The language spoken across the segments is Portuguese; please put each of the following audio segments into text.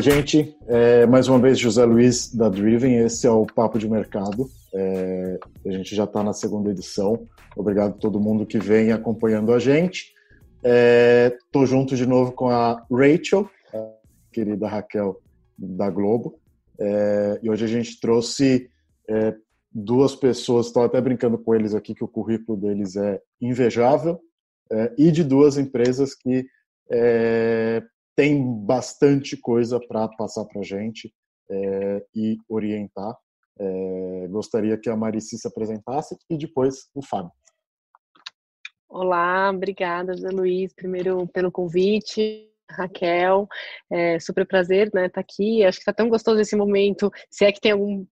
Oi, gente. É, mais uma vez, José Luiz da Driven. Esse é o Papo de Mercado. É, a gente já está na segunda edição. Obrigado a todo mundo que vem acompanhando a gente. Estou é, junto de novo com a Rachel, a querida Raquel da Globo. É, e hoje a gente trouxe é, duas pessoas, estou até brincando com eles aqui que o currículo deles é invejável, é, e de duas empresas que tem bastante coisa para passar para a gente é, e orientar. É, gostaria que a Marici se apresentasse e depois o Fábio. Olá, obrigada, José Luiz, primeiro pelo convite. Raquel, é super prazer, né, estar tá aqui. Acho que está tão gostoso esse momento. Se é que tem algum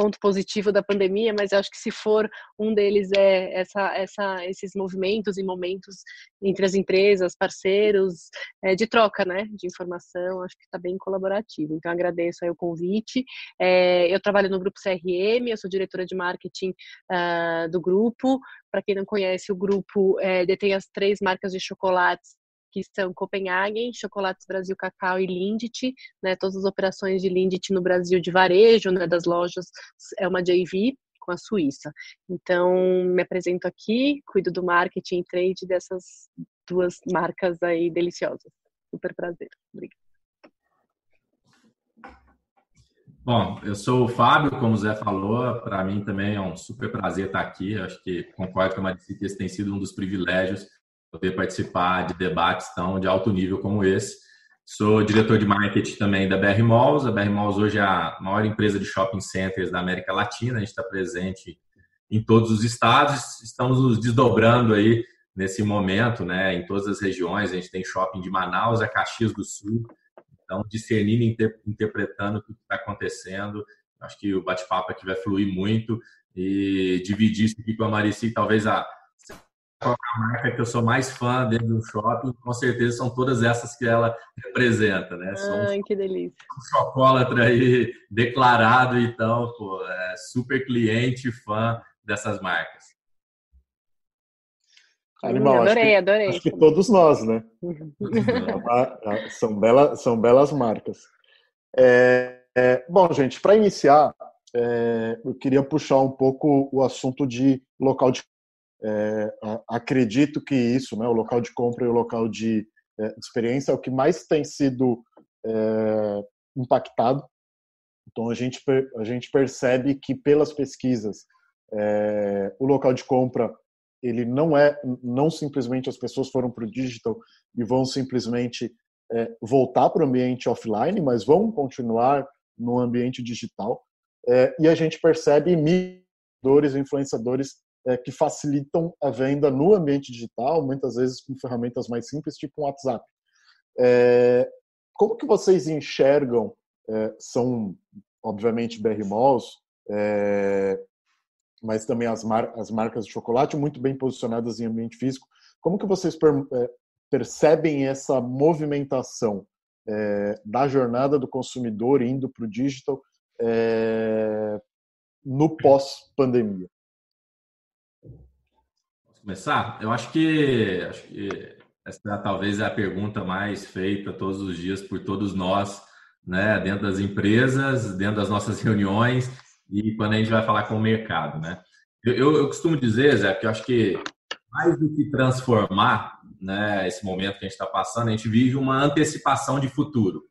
ponto positivo da pandemia, mas acho que se for um deles é essa, essa, esses movimentos e momentos entre as empresas, parceiros, é, de troca, né, de informação, acho que está bem colaborativo. Então agradeço o convite. É, eu trabalho no grupo CRM, eu sou diretora de marketing uh, do grupo. Para quem não conhece, o grupo é, detém as três marcas de chocolates que são Copenhagen, Chocolates Brasil Cacau e Lindt, né, todas as operações de Lindt no Brasil de varejo, né, das lojas, é uma JV com a Suíça. Então, me apresento aqui, cuido do marketing e trade dessas duas marcas aí deliciosas. Super prazer. Obrigada. Bom, eu sou o Fábio, como o Zé falou, para mim também é um super prazer estar aqui. Acho que concordo com a Marici que esse tem sido um dos privilégios poder participar de debates tão de alto nível como esse. Sou diretor de marketing também da BR Malls. A BR Malls hoje é a maior empresa de shopping centers da América Latina. A gente está presente em todos os estados. Estamos nos desdobrando aí nesse momento, né, em todas as regiões. A gente tem shopping de Manaus a Caxias do Sul. Então, discernindo e interpretando o que está acontecendo. Acho que o bate-papo aqui vai fluir muito e dividir isso aqui com a Marici, talvez a qual é a marca que eu sou mais fã dentro de um shopping, com certeza são todas essas que ela representa, né? Ai, um, que delícia. Um chocólatra aí declarado, então, pô, é super cliente, fã dessas marcas. Animal, adorei, acho que, adorei. Acho que todos nós, né? são, bela, são belas marcas. É, é, bom, gente, para iniciar, é, eu queria puxar um pouco o assunto de local de é, acredito que isso, né, o local de compra e o local de é, experiência é o que mais tem sido é, impactado. Então a gente a gente percebe que pelas pesquisas é, o local de compra ele não é não simplesmente as pessoas foram para o digital e vão simplesmente é, voltar para o ambiente offline, mas vão continuar no ambiente digital. É, e a gente percebe miradores, influenciadores é, que facilitam a venda no ambiente digital, muitas vezes com ferramentas mais simples, tipo um WhatsApp. É, como que vocês enxergam, é, são obviamente BR Malls, é, mas também as, mar as marcas de chocolate muito bem posicionadas em ambiente físico, como que vocês per é, percebem essa movimentação é, da jornada do consumidor indo para o digital no pós-pandemia? Começar? Eu acho que, acho que essa talvez é a pergunta mais feita todos os dias por todos nós, né, dentro das empresas, dentro das nossas reuniões e quando a gente vai falar com o mercado, né? Eu, eu, eu costumo dizer, Zé, que eu acho que mais do que transformar, né, esse momento que a gente está passando, a gente vive uma antecipação de futuro.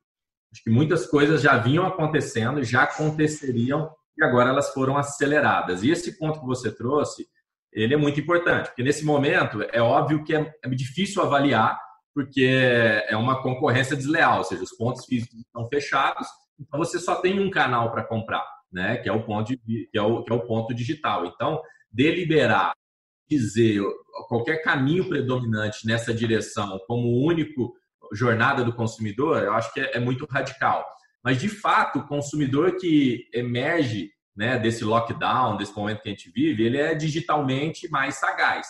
Acho que muitas coisas já vinham acontecendo, já aconteceriam e agora elas foram aceleradas. E esse ponto que você trouxe, ele é muito importante, porque nesse momento é óbvio que é, é difícil avaliar, porque é uma concorrência desleal, ou seja, os pontos físicos estão fechados, então você só tem um canal para comprar, né? Que é o ponto de, que é o, que é o ponto digital. Então, deliberar, dizer qualquer caminho predominante nessa direção como único jornada do consumidor, eu acho que é, é muito radical. Mas de fato, o consumidor que emerge né, desse lockdown, desse momento que a gente vive, ele é digitalmente mais sagaz.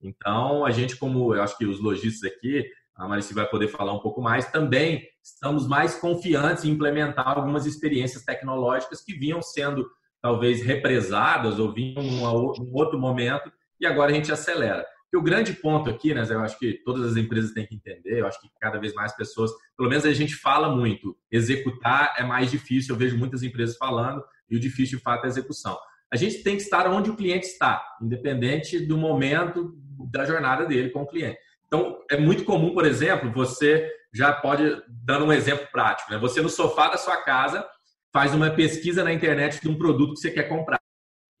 Então, a gente, como eu acho que os lojistas aqui, a Marici vai poder falar um pouco mais, também estamos mais confiantes em implementar algumas experiências tecnológicas que vinham sendo talvez represadas ou vinham um outro momento e agora a gente acelera. Porque o grande ponto aqui, né, eu acho que todas as empresas têm que entender, eu acho que cada vez mais pessoas, pelo menos a gente fala muito, executar é mais difícil, eu vejo muitas empresas falando, e o difícil de fato é a execução. A gente tem que estar onde o cliente está, independente do momento da jornada dele com o cliente. Então, é muito comum, por exemplo, você já pode, dando um exemplo prático, né? você no sofá da sua casa faz uma pesquisa na internet de um produto que você quer comprar.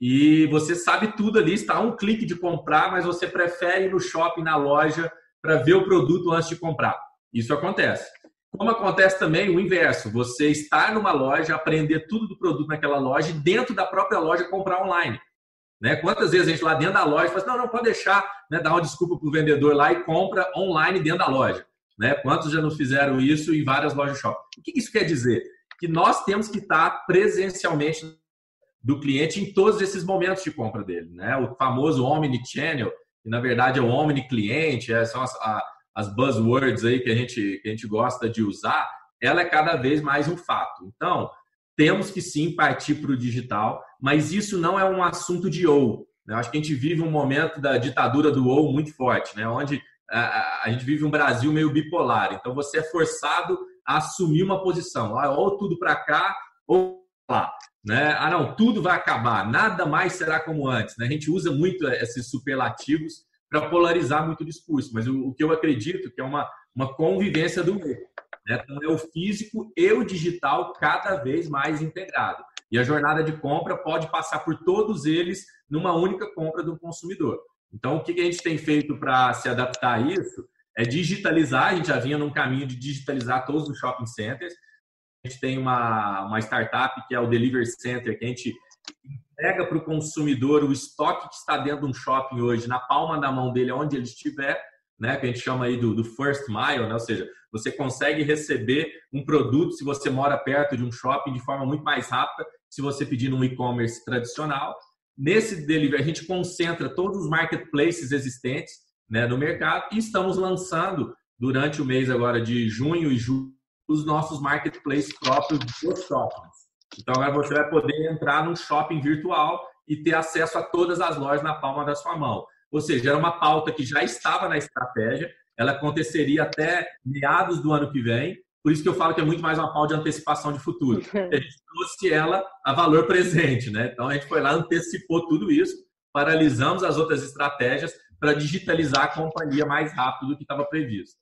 E você sabe tudo ali, está a um clique de comprar, mas você prefere ir no shopping, na loja, para ver o produto antes de comprar. Isso acontece. Como acontece também o inverso, você estar numa loja, aprender tudo do produto naquela loja e dentro da própria loja comprar online. Né? Quantas vezes a gente lá dentro da loja fala assim, não, não, pode deixar, né, dar uma desculpa para o vendedor lá e compra online dentro da loja. Né? Quantos já não fizeram isso em várias lojas shopping? O que isso quer dizer? Que nós temos que estar presencialmente do cliente em todos esses momentos de compra dele. Né? O famoso Omni-Channel, que na verdade é o Omni-Cliente, é, são as, a, as buzzwords aí que a, gente, que a gente gosta de usar, ela é cada vez mais um fato. Então, temos que sim partir para o digital, mas isso não é um assunto de ou. Né? Acho que a gente vive um momento da ditadura do ou muito forte, né? onde a, a gente vive um Brasil meio bipolar. Então, você é forçado a assumir uma posição, ou tudo para cá ou lá. Né? Ah, não, tudo vai acabar, nada mais será como antes. Né? A gente usa muito esses superlativos para polarizar muito o discurso, mas o, o, que eu acredito que é uma, uma convivência do meio. Né? Então, é o físico e o digital cada vez mais integrado. E a jornada de compra pode passar por todos eles numa única compra do consumidor. Então, o que a gente tem feito para se adaptar a isso é digitalizar. A gente já vinha num caminho de digitalizar todos os shopping centers a gente tem uma, uma startup que é o Delivery Center, que a gente entrega para o consumidor o estoque que está dentro de um shopping hoje, na palma da mão dele, onde ele estiver, né, que a gente chama aí do, do first mile, né, ou seja, você consegue receber um produto se você mora perto de um shopping de forma muito mais rápida se você pedir no e-commerce tradicional. Nesse delivery, a gente concentra todos os marketplaces existentes né, no mercado e estamos lançando durante o mês agora de junho e julho os nossos marketplaces próprios dos shoppings. Então agora você vai poder entrar num shopping virtual e ter acesso a todas as lojas na palma da sua mão. Ou seja, era uma pauta que já estava na estratégia, ela aconteceria até meados do ano que vem, por isso que eu falo que é muito mais uma pauta de antecipação de futuro. A gente trouxe ela a valor presente, né? Então a gente foi lá, antecipou tudo isso, paralisamos as outras estratégias para digitalizar a companhia mais rápido do que estava previsto.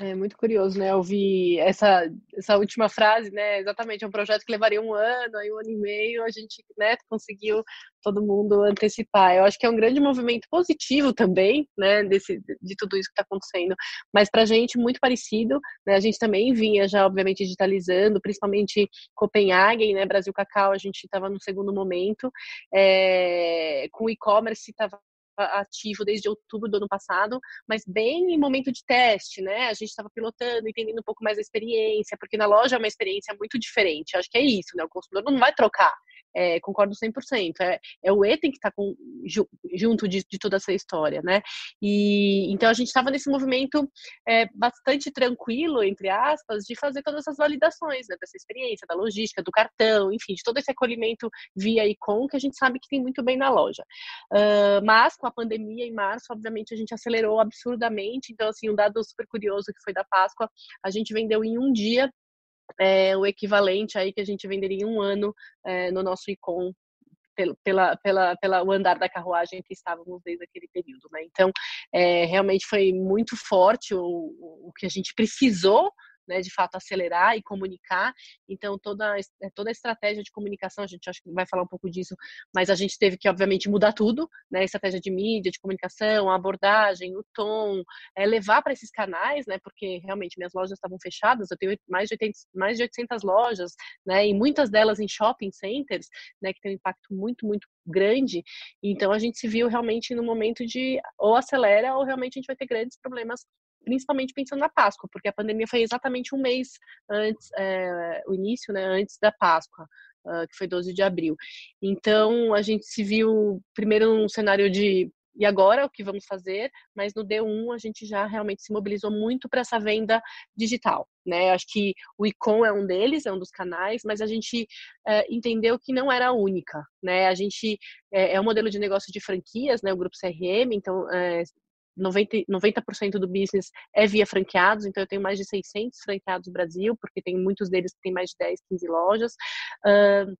É muito curioso, né? Ouvir essa, essa última frase, né? Exatamente, é um projeto que levaria um ano, aí um ano e meio, a gente né, conseguiu todo mundo antecipar. Eu acho que é um grande movimento positivo também, né? Desse, de tudo isso que está acontecendo. Mas para a gente, muito parecido, né? A gente também vinha já, obviamente, digitalizando, principalmente Copenhagen, né? Brasil Cacau, a gente estava no segundo momento. É, com e-commerce estava ativo desde outubro do ano passado, mas bem em momento de teste, né? A gente estava pilotando, entendendo um pouco mais a experiência, porque na loja é uma experiência muito diferente. Acho que é isso, né? O consumidor não vai trocar é, concordo 100%. É, é o E que tá com, junto de, de, toda essa história, né? E então a gente estava nesse movimento é, bastante tranquilo, entre aspas, de fazer todas essas validações, né? Dessa experiência, da logística, do cartão, enfim, de todo esse acolhimento via Icon que a gente sabe que tem muito bem na loja. Uh, mas com a pandemia em março, obviamente a gente acelerou absurdamente. Então, assim, um dado super curioso que foi da Páscoa, a gente vendeu em um dia é, o equivalente aí que a gente venderia em um ano é, no nosso ICOM pela, pela, pela o andar da carruagem que estávamos desde aquele período, né? Então, é, realmente foi muito forte o, o que a gente precisou né, de fato acelerar e comunicar. Então toda é, toda a estratégia de comunicação, a gente acho que vai falar um pouco disso, mas a gente teve que obviamente mudar tudo, né, estratégia de mídia, de comunicação, a abordagem, o tom, é, levar para esses canais, né, porque realmente minhas lojas estavam fechadas, eu tenho mais de 80, mais de 800 lojas, né, e muitas delas em shopping centers, né, que tem um impacto muito muito grande. Então a gente se viu realmente no momento de ou acelera ou realmente a gente vai ter grandes problemas principalmente pensando na Páscoa, porque a pandemia foi exatamente um mês antes, é, o início, né, antes da Páscoa, uh, que foi 12 de abril. Então, a gente se viu primeiro num cenário de e agora o que vamos fazer, mas no D1 a gente já realmente se mobilizou muito para essa venda digital, né? Acho que o Icon é um deles, é um dos canais, mas a gente é, entendeu que não era a única, né? A gente é, é um modelo de negócio de franquias, né? O grupo CRM, então é, 90%, 90 do business é via franqueados, então eu tenho mais de 600 franqueados no Brasil, porque tem muitos deles que têm mais de 10, 15 lojas. Uh,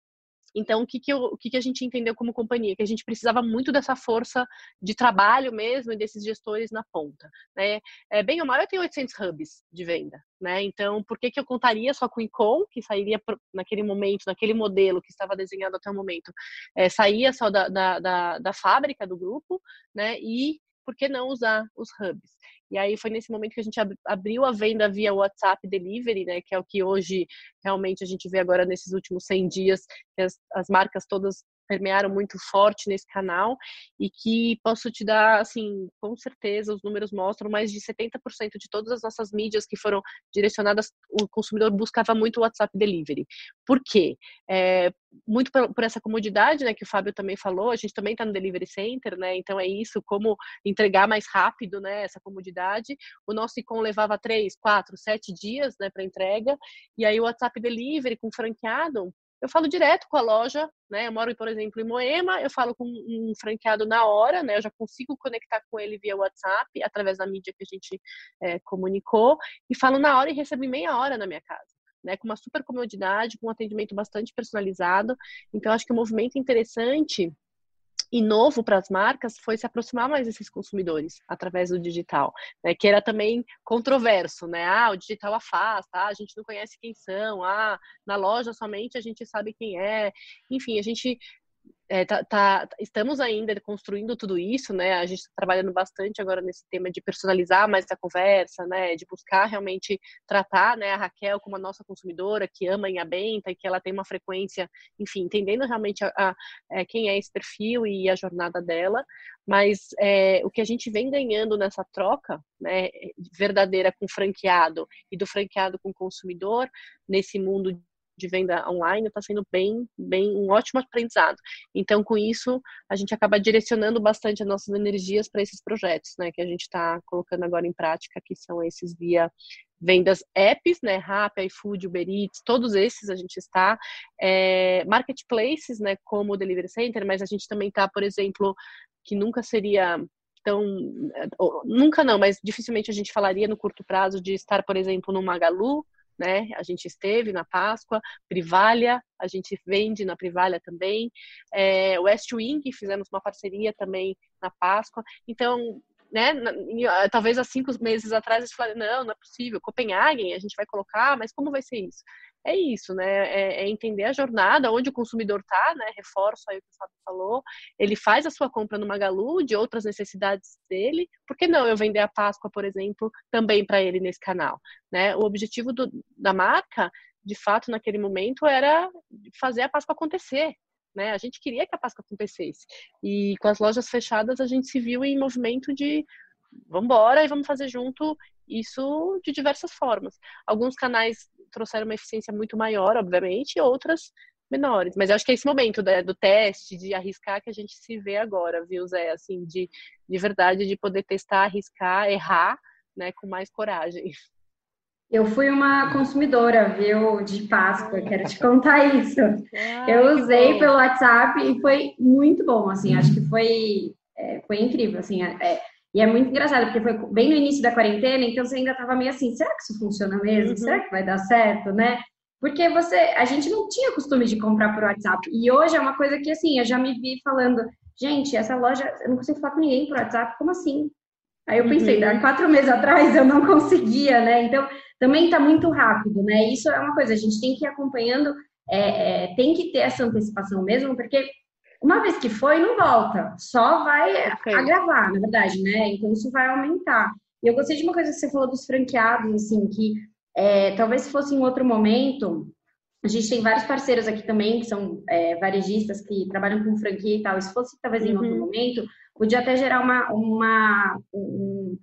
então, o que, que, eu, o que, que a gente entendeu como companhia? Que a gente precisava muito dessa força de trabalho mesmo e desses gestores na ponta. Né? É, bem ou mal, eu tenho 800 hubs de venda. Né? Então, por que, que eu contaria só com o Icon, que sairia naquele momento, naquele modelo que estava desenhado até o momento, é, saía só da, da, da, da fábrica do grupo, né? e por que não usar os hubs? E aí foi nesse momento que a gente abriu a venda via WhatsApp Delivery, né, que é o que hoje realmente a gente vê agora nesses últimos 100 dias, que as, as marcas todas permearam muito forte nesse canal e que posso te dar, assim, com certeza, os números mostram mais de 70% de todas as nossas mídias que foram direcionadas, o consumidor buscava muito o WhatsApp Delivery. Por quê? É, muito por, por, essa comodidade, né, que o Fábio também falou, a gente também está no Delivery Center, né, então é isso, como entregar mais rápido, né, essa comodidade. O nosso ICOM levava três, quatro, sete dias, né, para entrega, e aí o WhatsApp Delivery com franqueado, eu falo direto com a loja, né? Eu moro, por exemplo, em Moema, eu falo com um franqueado na hora, né? Eu já consigo conectar com ele via WhatsApp, através da mídia que a gente é, comunicou, e falo na hora e recebo em meia hora na minha casa. Né, com uma super comodidade, com um atendimento bastante personalizado. Então, acho que o um movimento interessante e novo para as marcas foi se aproximar mais desses consumidores através do digital, né? que era também controverso, né? Ah, o digital afasta, ah, a gente não conhece quem são, ah, na loja somente a gente sabe quem é. Enfim, a gente é, tá, tá, estamos ainda construindo tudo isso, né? A gente está trabalhando bastante agora nesse tema de personalizar mais a conversa, né? De buscar realmente tratar, né, a Raquel como a nossa consumidora que ama em Abenta e que ela tem uma frequência, enfim, entendendo realmente a, a, a é, quem é esse perfil e a jornada dela. Mas é, o que a gente vem ganhando nessa troca, né, verdadeira com franqueado e do franqueado com consumidor nesse mundo de venda online está sendo bem, bem um ótimo aprendizado. Então, com isso, a gente acaba direcionando bastante as nossas energias para esses projetos, né, que a gente está colocando agora em prática, que são esses via vendas apps, né, Rappi, iFood, Uber Eats, todos esses a gente está, é, marketplaces, né, como o Delivery Center, mas a gente também está, por exemplo, que nunca seria tão, nunca não, mas dificilmente a gente falaria no curto prazo de estar, por exemplo, no Magalu, né? A gente esteve na Páscoa, Privalha, a gente vende na Privalha também, é, West Wing, fizemos uma parceria também na Páscoa. Então, né, talvez há cinco meses atrás eles falaram, não, não é possível, Copenhagen a gente vai colocar, mas como vai ser isso? É isso, né? É, é entender a jornada, onde o consumidor está, né? Reforço aí o que o Fábio falou. Ele faz a sua compra no Magalu, de outras necessidades dele. Por que não eu vender a Páscoa, por exemplo, também para ele nesse canal? Né? O objetivo do, da marca, de fato, naquele momento, era fazer a Páscoa acontecer. Né? A gente queria que a Páscoa acontecesse. E com as lojas fechadas, a gente se viu em movimento de vamos embora e vamos fazer junto isso de diversas formas. Alguns canais trouxeram uma eficiência muito maior, obviamente, e outras menores. Mas eu acho que é esse momento né, do teste, de arriscar, que a gente se vê agora, viu, Zé? Assim, de, de verdade, de poder testar, arriscar, errar, né, com mais coragem. Eu fui uma consumidora, viu, de Páscoa, quero te contar isso. eu usei pelo WhatsApp e foi muito bom, assim, acho que foi, é, foi incrível, assim, é, e é muito engraçado, porque foi bem no início da quarentena, então você ainda estava meio assim, será que isso funciona mesmo? Uhum. Será que vai dar certo, né? Porque você, a gente não tinha costume de comprar por WhatsApp. E hoje é uma coisa que, assim, eu já me vi falando, gente, essa loja, eu não consigo falar com ninguém por WhatsApp, como assim? Aí eu pensei, uhum. quatro meses atrás eu não conseguia, né? Então, também está muito rápido, né? Isso é uma coisa, a gente tem que ir acompanhando, é, é, tem que ter essa antecipação mesmo, porque uma vez que foi, não volta, só vai okay. agravar, na verdade, né? Então isso vai aumentar. E eu gostei de uma coisa que você falou dos franqueados, assim, que é, talvez se fosse em outro momento, a gente tem vários parceiros aqui também, que são é, varejistas que trabalham com franquia e tal. E se fosse talvez em uhum. outro momento, podia até gerar uma, uma, um,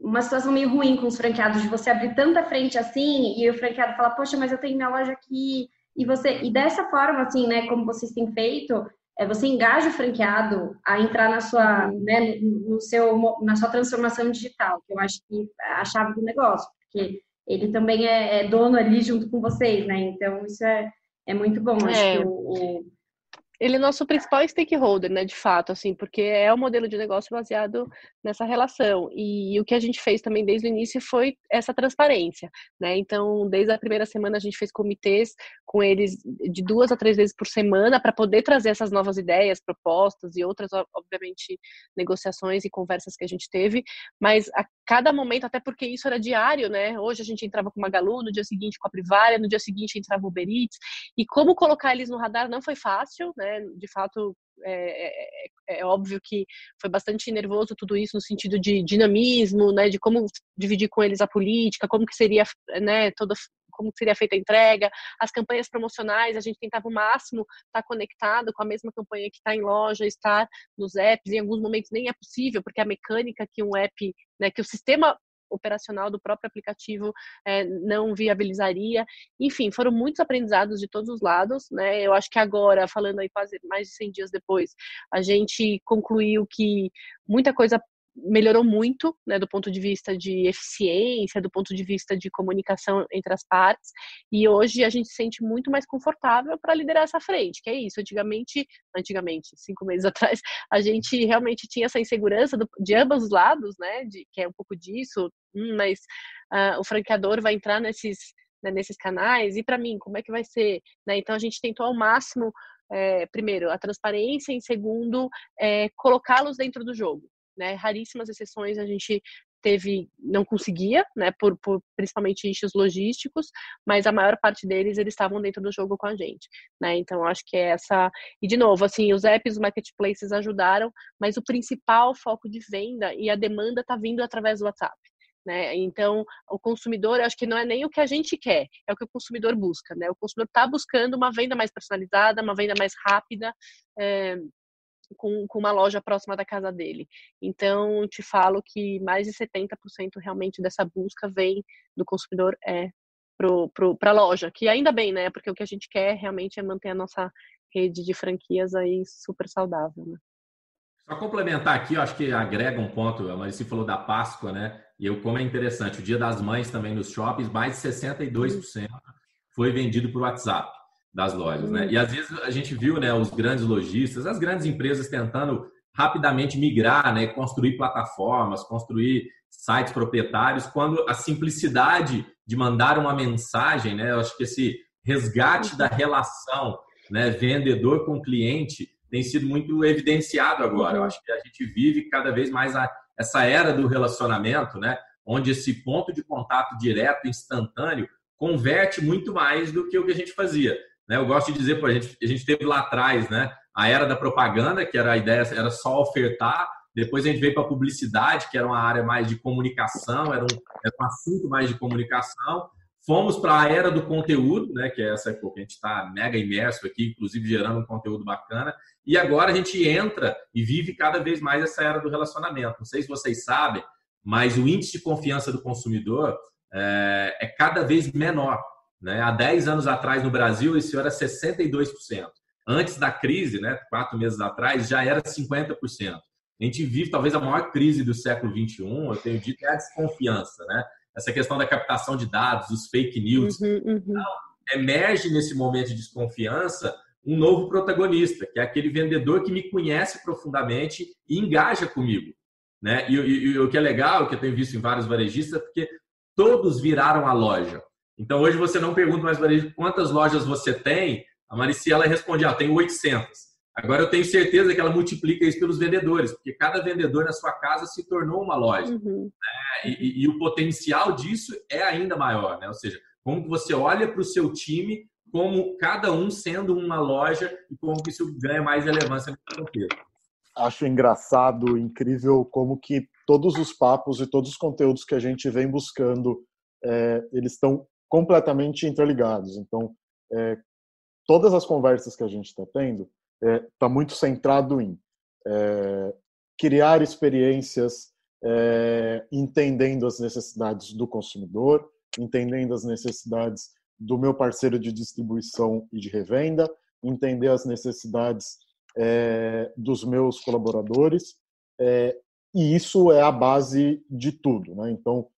uma situação meio ruim com os franqueados, de você abrir tanta frente assim e o franqueado falar, poxa, mas eu tenho minha loja aqui. E você, e dessa forma, assim, né, como vocês têm feito, é, você engaja o franqueado a entrar na sua, né, no seu, na sua transformação digital, que eu acho que é a chave do negócio, porque ele também é, é dono ali junto com vocês, né? Então isso é, é muito bom. Acho é. que o, o, ele é nosso principal stakeholder, né, de fato, assim, porque é o modelo de negócio baseado nessa relação. E, o que a gente fez também desde o início foi essa transparência, né? Então, desde a primeira semana a gente fez comitês com eles de duas a três vezes por semana para poder trazer essas novas ideias, propostas e outras, obviamente, negociações e conversas que a gente teve, mas a cada momento, até porque isso era diário, né? Hoje a gente entrava com uma Magalu, no dia seguinte com a Privária, no dia seguinte entrava o Uber Eats, e como colocar eles no radar não foi fácil, né? Né? De fato, é, é, é, é, óbvio que foi bastante nervoso tudo isso no sentido de dinamismo, né? De como dividir com eles a política, como que seria, né? Toda como seria feita a entrega, as campanhas promocionais, a gente tentava o máximo estar conectado com a mesma campanha que está em loja, estar nos apps, em alguns momentos nem é possível, porque a mecânica que um app, né, que o sistema operacional do próprio aplicativo é, não viabilizaria. Enfim, foram muitos aprendizados de todos os lados, né? Eu acho que agora, falando aí quase mais de 100 dias depois, a gente concluiu que muita coisa melhorou muito, né, do ponto de vista de eficiência, do ponto de vista de comunicação entre as partes, e hoje a gente se sente muito mais confortável para liderar essa frente, que é isso. Antigamente, antigamente, cinco meses atrás, a gente realmente tinha essa insegurança do, de ambos os lados, né, de, que é um pouco disso, hum, mas uh, o franqueador vai entrar nesses, né, nesses canais, e para mim, como é que vai ser? Né? Então a gente tentou ao máximo é, primeiro, a transparência, em segundo, é, colocá-los dentro do jogo né? Raríssimas exceções a gente teve não conseguia, né, por, por, principalmente issues logísticos, mas a maior parte deles eles estavam dentro do jogo com a gente, né? Então acho que é essa e de novo assim os apps, os marketplaces ajudaram, mas o principal foco de venda e a demanda está vindo através do WhatsApp. Né? Então, o consumidor, acho que não é nem o que a gente quer, é o que o consumidor busca. Né? O consumidor está buscando uma venda mais personalizada, uma venda mais rápida, é, com, com uma loja próxima da casa dele. Então, te falo que mais de 70% realmente dessa busca vem do consumidor é para a loja, que ainda bem, né? Porque o que a gente quer realmente é manter a nossa rede de franquias aí super saudável, né? Só complementar aqui, eu acho que agrega um ponto, a Marici falou da Páscoa, né? E eu, como é interessante, o Dia das Mães também nos shoppings, mais de 62% foi vendido por WhatsApp das lojas, né? Uhum. E às vezes a gente viu, né, os grandes lojistas, as grandes empresas tentando rapidamente migrar, né, construir plataformas, construir sites proprietários, quando a simplicidade de mandar uma mensagem, né, eu acho que esse resgate da relação, né, vendedor com cliente tem sido muito evidenciado agora. Eu uhum. acho que a gente vive cada vez mais a, essa era do relacionamento, né, onde esse ponto de contato direto, instantâneo, converte muito mais do que o que a gente fazia. Né? Eu gosto de dizer, pô, a gente, a gente teve lá atrás né, a era da propaganda, que era a ideia, era só ofertar. Depois a gente veio para a publicidade, que era uma área mais de comunicação, era um, era um assunto mais de comunicação. Fomos para a era do conteúdo, né, que é essa que a gente está mega imerso aqui, inclusive gerando um conteúdo bacana. E agora a gente entra e vive cada vez mais essa era do relacionamento. Não sei se vocês sabem, mas o índice de confiança do consumidor é, é cada vez menor. Né? Há 10 anos atrás no Brasil, esse era 62%. Antes da crise, né, quatro meses atrás, já era 50%. A gente vive talvez a maior crise do século XXI, eu tenho dito, é a desconfiança. Né? Essa questão da captação de dados, os fake news. Uhum, uhum. Então, emerge nesse momento de desconfiança um novo protagonista, que é aquele vendedor que me conhece profundamente e engaja comigo. Né? E, e, e o que é legal, que eu tenho visto em vários varejistas, é porque todos viraram a loja. Então, hoje você não pergunta mais para ele quantas lojas você tem. A Maricia ela responde, ah, tenho 800. Agora eu tenho certeza que ela multiplica isso pelos vendedores, porque cada vendedor na sua casa se tornou uma loja. Uhum. Né? E, e, e, o potencial disso é ainda maior, né? Ou seja, como você olha para o seu time como cada um sendo uma loja e como que isso ganha mais relevância no contexto. Acho engraçado, incrível como que todos os papos e todos os conteúdos que a gente vem buscando, é, eles estão completamente interligados. Então, é, todas as conversas que a gente está tendo está é, tá muito centrado em é, criar experiências é, entendendo as necessidades do consumidor, entendendo as necessidades do meu parceiro de distribuição e de revenda, entender as necessidades é, dos meus colaboradores, é, e isso é a base de tudo. Né? Então,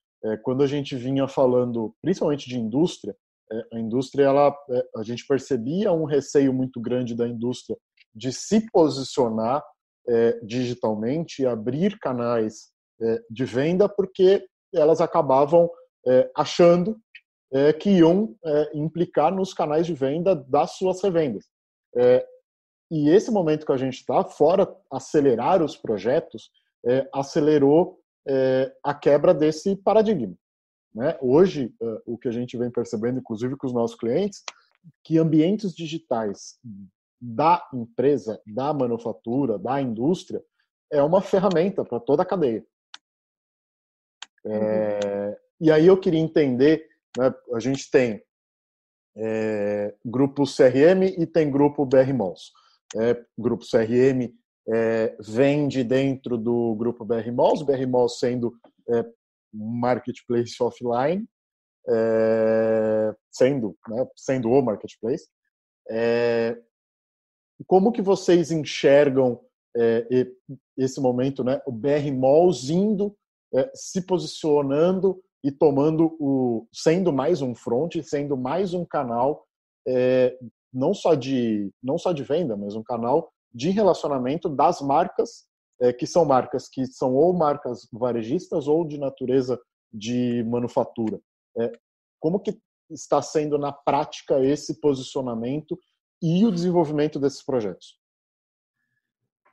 quando a gente vinha falando, principalmente de indústria, é, a indústria, ela, é, a gente percebia um receio muito grande da indústria de se posicionar é, digitalmente, abrir canais é, de venda, porque elas acabavam é, achando é, que iam é, implicar nos canais de venda das suas revendas. É, e esse momento que a gente está, fora acelerar os projetos, acelerou a quebra desse paradigma. Né? Hoje, o que a gente vem percebendo, inclusive com os nossos clientes, que ambientes digitais da empresa, da manufatura, da indústria, é uma ferramenta para toda a cadeia. É, e aí eu queria entender, né, a gente tem é, grupo CRM e tem grupo BR Malls. É, grupo CRM é, vende dentro do grupo BR Malls, BR Malls sendo é, marketplace offline, é, sendo, né, sendo o marketplace. É, como que vocês enxergam é, esse momento, né, o BR Malls indo, é, se posicionando e tomando o, sendo mais um front, sendo mais um canal, não só de não só de venda, mas um canal de relacionamento das marcas é, que são marcas que são ou marcas varejistas ou de natureza de manufatura. É, como que está sendo na prática esse posicionamento e o desenvolvimento desses projetos?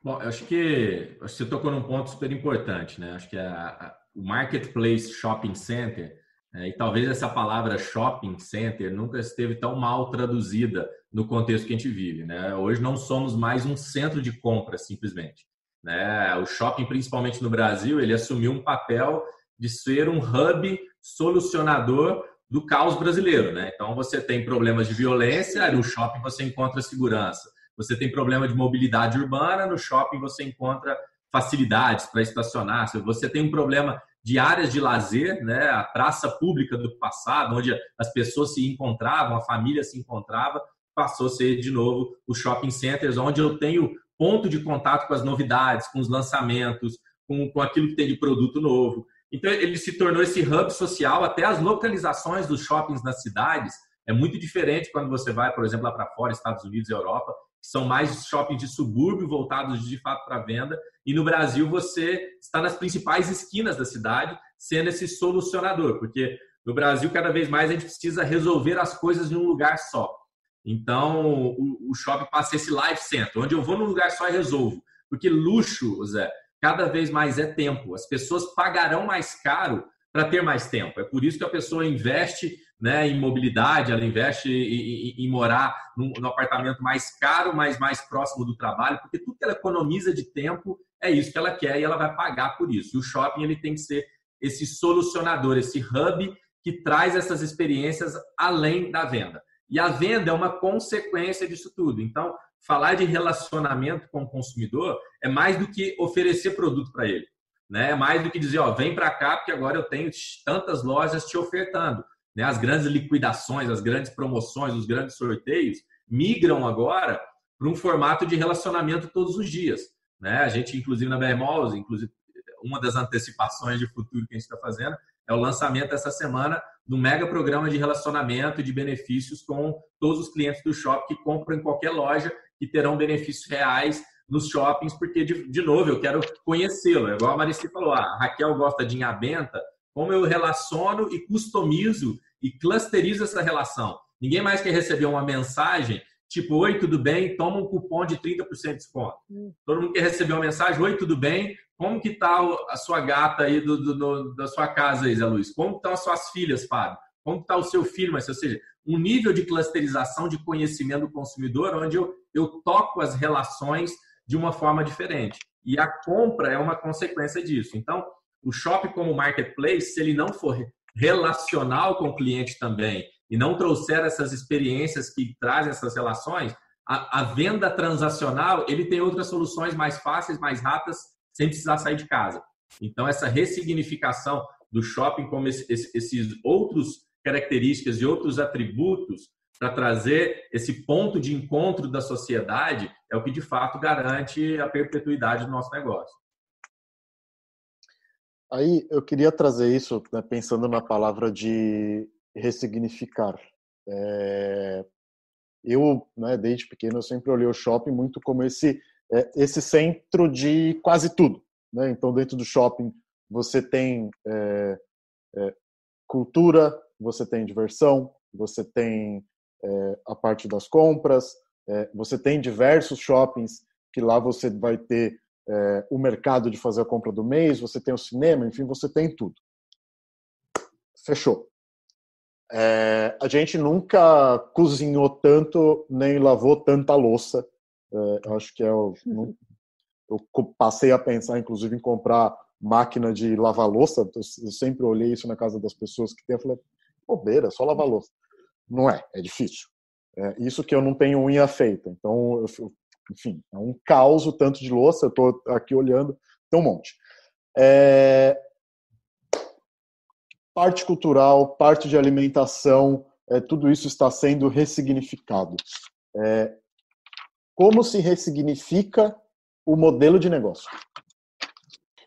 Bom, eu acho que você tocou num ponto super importante, né? Acho que a, a, o Marketplace Shopping Center, e talvez essa palavra shopping center nunca esteve tão mal traduzida no contexto que a gente vive, né? Hoje não somos mais um centro de compra, simplesmente. Né? O shopping, principalmente no Brasil, ele assumiu um papel de ser um hub solucionador do caos brasileiro, né? Então você tem problemas de violência, no shopping você encontra segurança. Você tem problema de mobilidade urbana, no shopping você encontra facilidades para estacionar. Você tem um problema de áreas de lazer, né? A praça pública do passado, onde as pessoas se encontravam, a família se encontrava, passou a ser de novo os shopping centers, onde eu tenho ponto de contato com as novidades, com os lançamentos, com, com aquilo que tem de produto novo. Então, ele se tornou esse hub social, até as localizações dos shoppings nas cidades é muito diferente quando você vai, por exemplo, lá para fora, Estados Unidos e Europa, que são mais shoppings de subúrbio voltados de fato para venda. E no Brasil, você está nas principais esquinas da cidade, sendo esse solucionador, porque no Brasil, cada vez mais, a gente precisa resolver as coisas em um lugar só. Então, o shopping passa esse life center, onde eu vou num lugar só e resolvo. Porque luxo, Zé, cada vez mais é tempo. As pessoas pagarão mais caro para ter mais tempo. É por isso que a pessoa investe né, em mobilidade, ela investe em, em, em morar num, num, apartamento mais caro, mas mais próximo do trabalho, porque tudo que ela economiza de tempo é isso que ela quer e ela vai pagar por isso. E o shopping ele tem que ser esse solucionador, esse hub que traz essas experiências além da venda. E a venda é uma consequência disso tudo. Então, falar de relacionamento com o consumidor é mais do que oferecer produto para ele. Né? Mais do que dizer, ó, vem para cá porque agora eu tenho tantas lojas te ofertando. Né? As grandes liquidações, as grandes promoções, os grandes sorteios migram agora para um formato de relacionamento todos os dias. Né? A gente, inclusive na Malls, inclusive uma das antecipações de futuro que a gente está fazendo é o lançamento essa semana do mega programa de relacionamento e de benefícios com todos os clientes do shopping que compram em qualquer loja que terão benefícios reais nos shoppings, porque, de, de novo, eu quero conhecê-lo. É igual a Marici falou, ah, a Raquel gosta de Inhabenta, como eu relaciono e customizo e clusterizo essa relação. Ninguém mais quer receber uma mensagem tipo, oi, tudo bem? Toma um cupom de 30% de desconto. Hum. Todo mundo quer receber uma mensagem, oi, tudo bem? Como que tá a sua gata aí do, do, do da sua casa Zé Luiz? Como estão as suas filhas, Fábio? Como está o seu filho? Mas, ou seja, um nível de clusterização de conhecimento do consumidor onde eu, eu toco as relações de uma forma diferente. E a compra é uma consequência disso. Então, o shopping como marketplace, se ele não for relacional com o cliente também e não trouxer essas experiências que trazem essas relações, a, a venda transacional, ele tem outras soluções mais fáceis, mais rápidas, sem precisar sair de casa. Então, essa ressignificação do shopping como esse, esses outros características e outros atributos para trazer esse ponto de encontro da sociedade é o que de fato garante a perpetuidade do nosso negócio. Aí eu queria trazer isso né, pensando na palavra de ressignificar. É... eu, né, desde pequeno, eu sempre olhei o shopping muito como esse, é, esse centro de quase tudo. Né? Então, dentro do shopping, você tem é, é, cultura, você tem diversão, você tem é, a parte das compras, é, você tem diversos shoppings que lá você vai ter é, o mercado de fazer a compra do mês, você tem o cinema, enfim, você tem tudo. Fechou. É, a gente nunca cozinhou tanto, nem lavou tanta louça. É, acho que é o, uhum. eu passei a pensar, inclusive, em comprar máquina de lavar louça. Eu sempre olhei isso na casa das pessoas que tem. Eu falei, bobeira, só lavar louça. Não é, é difícil. É, isso que eu não tenho unha feita. Então, eu, enfim, é um caos o tanto de louça. Eu estou aqui olhando, tem um monte. É, parte cultural, parte de alimentação, é, tudo isso está sendo ressignificado. É, como se ressignifica o modelo de negócio?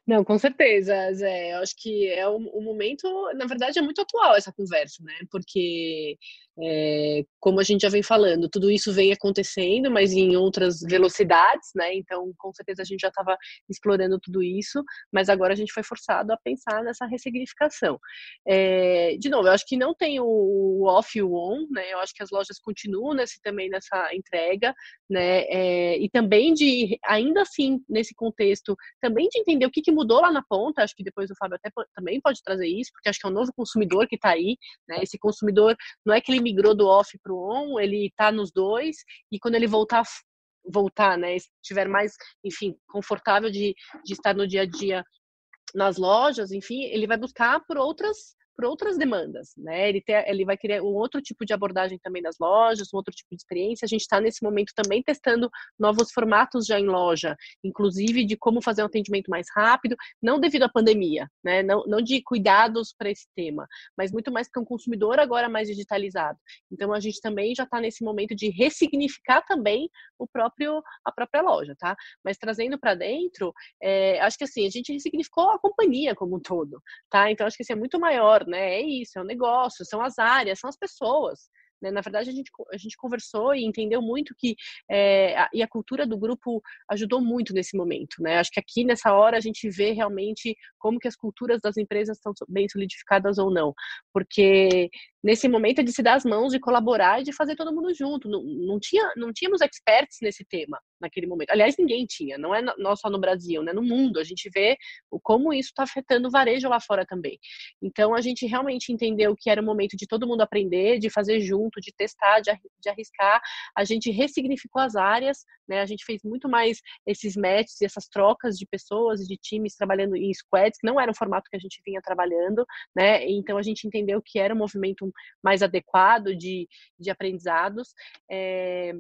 Não, com certeza, Zé. Eu acho que é o, o, momento, na verdade, é muito atual essa conversa, né? Porque, é, como a gente já vem falando, tudo isso vem acontecendo, mas em outras velocidades, né? Então, com certeza, a gente já estava explorando tudo isso, mas agora a gente foi forçado a pensar nessa ressignificação. É, de novo, eu acho que não tem o off e o on, né? Eu acho que as lojas continuam nesse, também nessa entrega, né? É, e também de, ainda assim, nesse contexto, também de entender o que, que mudou lá na ponta, acho que depois o Fábio até também pode trazer isso, porque acho que é um novo consumidor que está aí, né? Esse consumidor não é que ele migrou do off para o on, ele está nos dois, e quando ele voltar voltar, né, estiver mais, enfim, confortável de, de estar no dia a dia nas lojas, enfim, ele vai buscar por outras por outras demandas, né? Ele, tem, ele vai querer um outro tipo de abordagem também nas lojas, um outro tipo de experiência. A gente está nesse momento também testando novos formatos já em loja, inclusive de como fazer um atendimento mais rápido, não devido à pandemia, né? Não, não de cuidados para esse tema, mas muito mais para um consumidor agora mais digitalizado. Então a gente também já está nesse momento de ressignificar também o próprio a própria loja, tá? Mas trazendo para dentro, é, acho que assim a gente ressignificou a companhia como um todo, tá? Então acho que isso é muito maior né? É isso, é um negócio, são as áreas, são as pessoas. Né? Na verdade, a gente, a gente conversou e entendeu muito que é, a, e a cultura do grupo ajudou muito nesse momento. Né? Acho que aqui nessa hora a gente vê realmente como que as culturas das empresas estão bem solidificadas ou não, porque nesse momento é de se dar as mãos, de colaborar e de fazer todo mundo junto. Não, não, tinha, não tínhamos experts nesse tema naquele momento. Aliás, ninguém tinha, não é não só no Brasil, né? no mundo. A gente vê o, como isso está afetando o varejo lá fora também. Então, a gente realmente entendeu que era o momento de todo mundo aprender, de fazer junto, de testar, de, de arriscar. A gente ressignificou as áreas, né? a gente fez muito mais esses matches e essas trocas de pessoas e de times trabalhando em squads, que não era um formato que a gente vinha trabalhando. Né? Então, a gente entendeu que era um movimento mais adequado de, de aprendizados. É,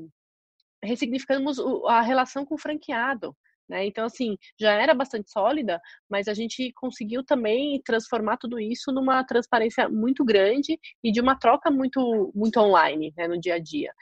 ressignificamos a relação com o franqueado. Né? Então, assim, já era bastante sólida, mas a gente conseguiu também transformar tudo isso numa transparência muito grande e de uma troca muito, muito online né, no dia a dia.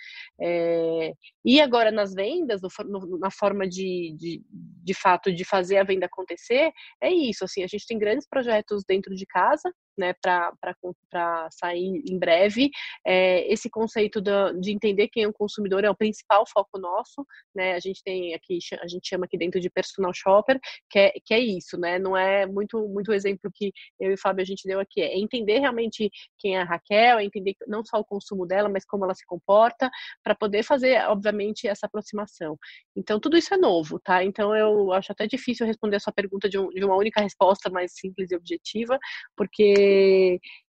É, e agora nas vendas, no, na forma de, de, de fato de fazer a venda acontecer, é isso. Assim, a gente tem grandes projetos dentro de casa, né, para sair em breve. É, esse conceito de, de entender quem é o consumidor é o principal foco nosso, né? A gente tem aqui, a gente chama aqui dentro de personal shopper, que é, que é isso, né? Não é muito muito exemplo que eu e o Fábio a gente deu aqui, é entender realmente quem é a Raquel, é entender não só o consumo dela, mas como ela se comporta, para poder fazer, obviamente, essa aproximação. Então, tudo isso é novo, tá? Então, eu acho até difícil responder a sua pergunta de, um, de uma única resposta mais simples e objetiva, porque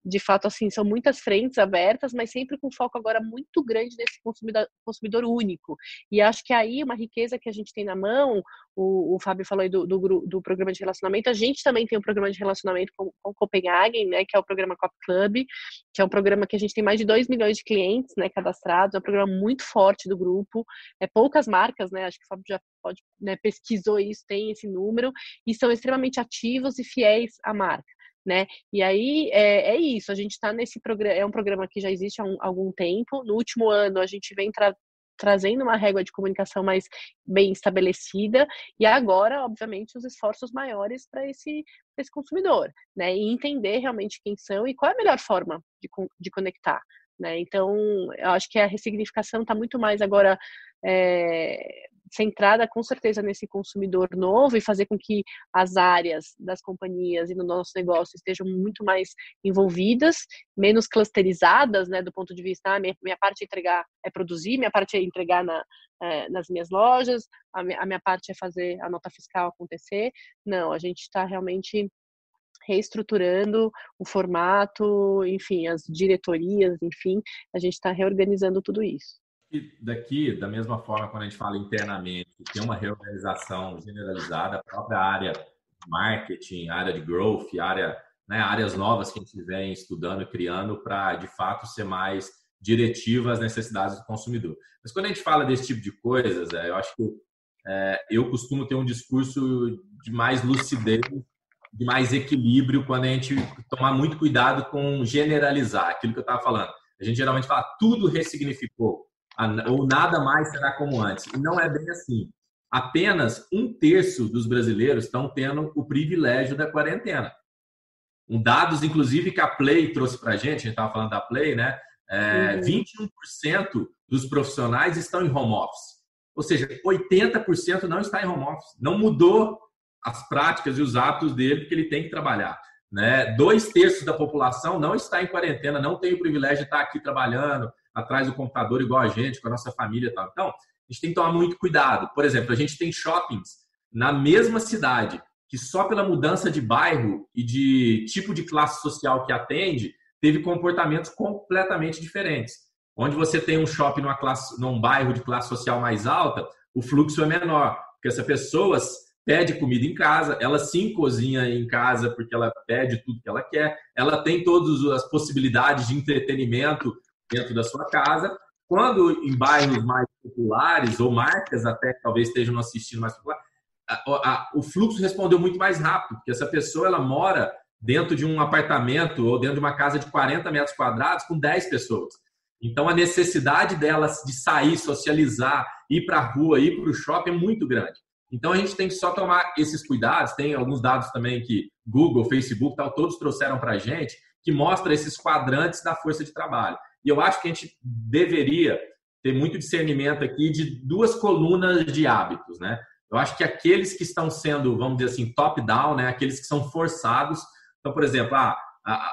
de fato, assim, são muitas frentes abertas, mas sempre com foco agora muito grande nesse consumidor, consumidor único. E acho que aí uma riqueza que a gente tem na mão, o, o Fábio falou aí do, do, do, programa de relacionamento, a gente também tem um programa de relacionamento com, com Copenhagen, né, que é o programa Cop Club, que é um programa que a gente tem mais de 2 milhões de clientes, né, cadastrados, é um programa muito forte do grupo, é poucas marcas, né, acho que o Fábio já pode, né, pesquisou isso, tem esse número, e são extremamente ativos e fiéis à marca né? E aí é, é isso, a gente está nesse programa, é um programa que já existe há um, algum tempo. No último ano a gente vem tra trazendo uma régua de comunicação mais bem estabelecida e agora, obviamente, os esforços maiores para esse, esse consumidor, né? E entender realmente quem são e qual é a melhor forma de, de conectar. Né? Então, eu acho que a ressignificação está muito mais agora é, centrada com certeza nesse consumidor novo e fazer com que as áreas das companhias e no nosso negócio estejam muito mais envolvidas, menos clusterizadas, né, do ponto de vista, ah, minha, minha parte é entregar é produzir, minha parte é entregar na, é, nas minhas lojas, a minha, a minha parte é fazer a nota fiscal acontecer. Não, a gente está realmente reestruturando o formato, enfim, as diretorias, enfim, a gente está reorganizando tudo isso daqui, da mesma forma, quando a gente fala internamente, tem uma reorganização generalizada, a própria área marketing, área de growth, área, né, áreas novas que a gente vem estudando e criando para, de fato, ser mais diretiva às necessidades do consumidor. Mas quando a gente fala desse tipo de coisas, é, eu acho que é, eu costumo ter um discurso de mais lucidez, de mais equilíbrio, quando a gente tomar muito cuidado com generalizar aquilo que eu estava falando. A gente geralmente fala tudo ressignificou ou nada mais será como antes. E não é bem assim. Apenas um terço dos brasileiros estão tendo o privilégio da quarentena. Um dados, inclusive, que a Play trouxe para a gente, a gente estava falando da Play, né? É, uhum. 21% dos profissionais estão em home office. Ou seja, 80% não está em home office. Não mudou as práticas e os hábitos dele, porque ele tem que trabalhar. Né? Dois terços da população não está em quarentena, não tem o privilégio de estar aqui trabalhando, atrás do computador igual a gente, com a nossa família e tal. Então, a gente tem que tomar muito cuidado. Por exemplo, a gente tem shoppings na mesma cidade que só pela mudança de bairro e de tipo de classe social que atende, teve comportamentos completamente diferentes. Onde você tem um shopping numa classe, num bairro de classe social mais alta, o fluxo é menor, porque essa pessoa pede comida em casa, ela sim cozinha em casa porque ela pede tudo que ela quer, ela tem todas as possibilidades de entretenimento dentro da sua casa. Quando em bairros mais populares ou marcas até que talvez estejam assistindo mais popular, o fluxo respondeu muito mais rápido, porque essa pessoa ela mora dentro de um apartamento ou dentro de uma casa de 40 metros quadrados com 10 pessoas. Então a necessidade delas de sair, socializar, ir para a rua, ir para o shopping é muito grande. Então a gente tem que só tomar esses cuidados. Tem alguns dados também que Google, Facebook, tal, todos trouxeram para a gente que mostra esses quadrantes da força de trabalho. E eu acho que a gente deveria ter muito discernimento aqui de duas colunas de hábitos, né? Eu acho que aqueles que estão sendo, vamos dizer assim, top-down, né? Aqueles que são forçados. Então, por exemplo, ah,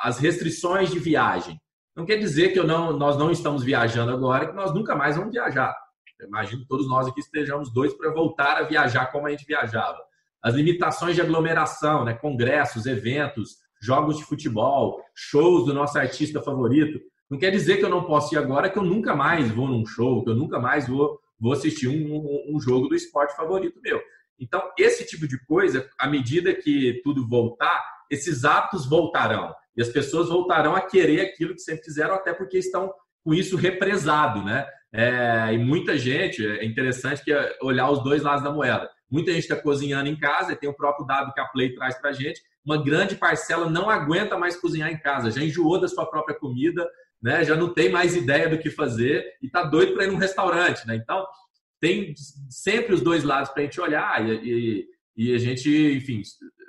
as restrições de viagem. Não quer dizer que não, nós não estamos viajando agora, que nós nunca mais vamos viajar. Eu imagino que todos nós aqui estejamos dois para voltar a viajar como a gente viajava. As limitações de aglomeração, né? congressos, eventos, jogos de futebol, shows do nosso artista favorito. Não quer dizer que eu não posso ir agora, que eu nunca mais vou num show, que eu nunca mais vou, vou assistir um, um jogo do esporte favorito meu. Então, esse tipo de coisa, à medida que tudo voltar, esses hábitos voltarão. E as pessoas voltarão a querer aquilo que sempre fizeram, até porque estão com isso represado, né? É, e muita gente, é interessante que é olhar os dois lados da moeda. Muita gente está cozinhando em casa, e tem o próprio dado que a Play traz para gente. Uma grande parcela não aguenta mais cozinhar em casa, já enjoou da sua própria comida, né? Já não tem mais ideia do que fazer e está doido para ir num restaurante, né? Então tem sempre os dois lados para a gente olhar e, e, e, a gente, enfim,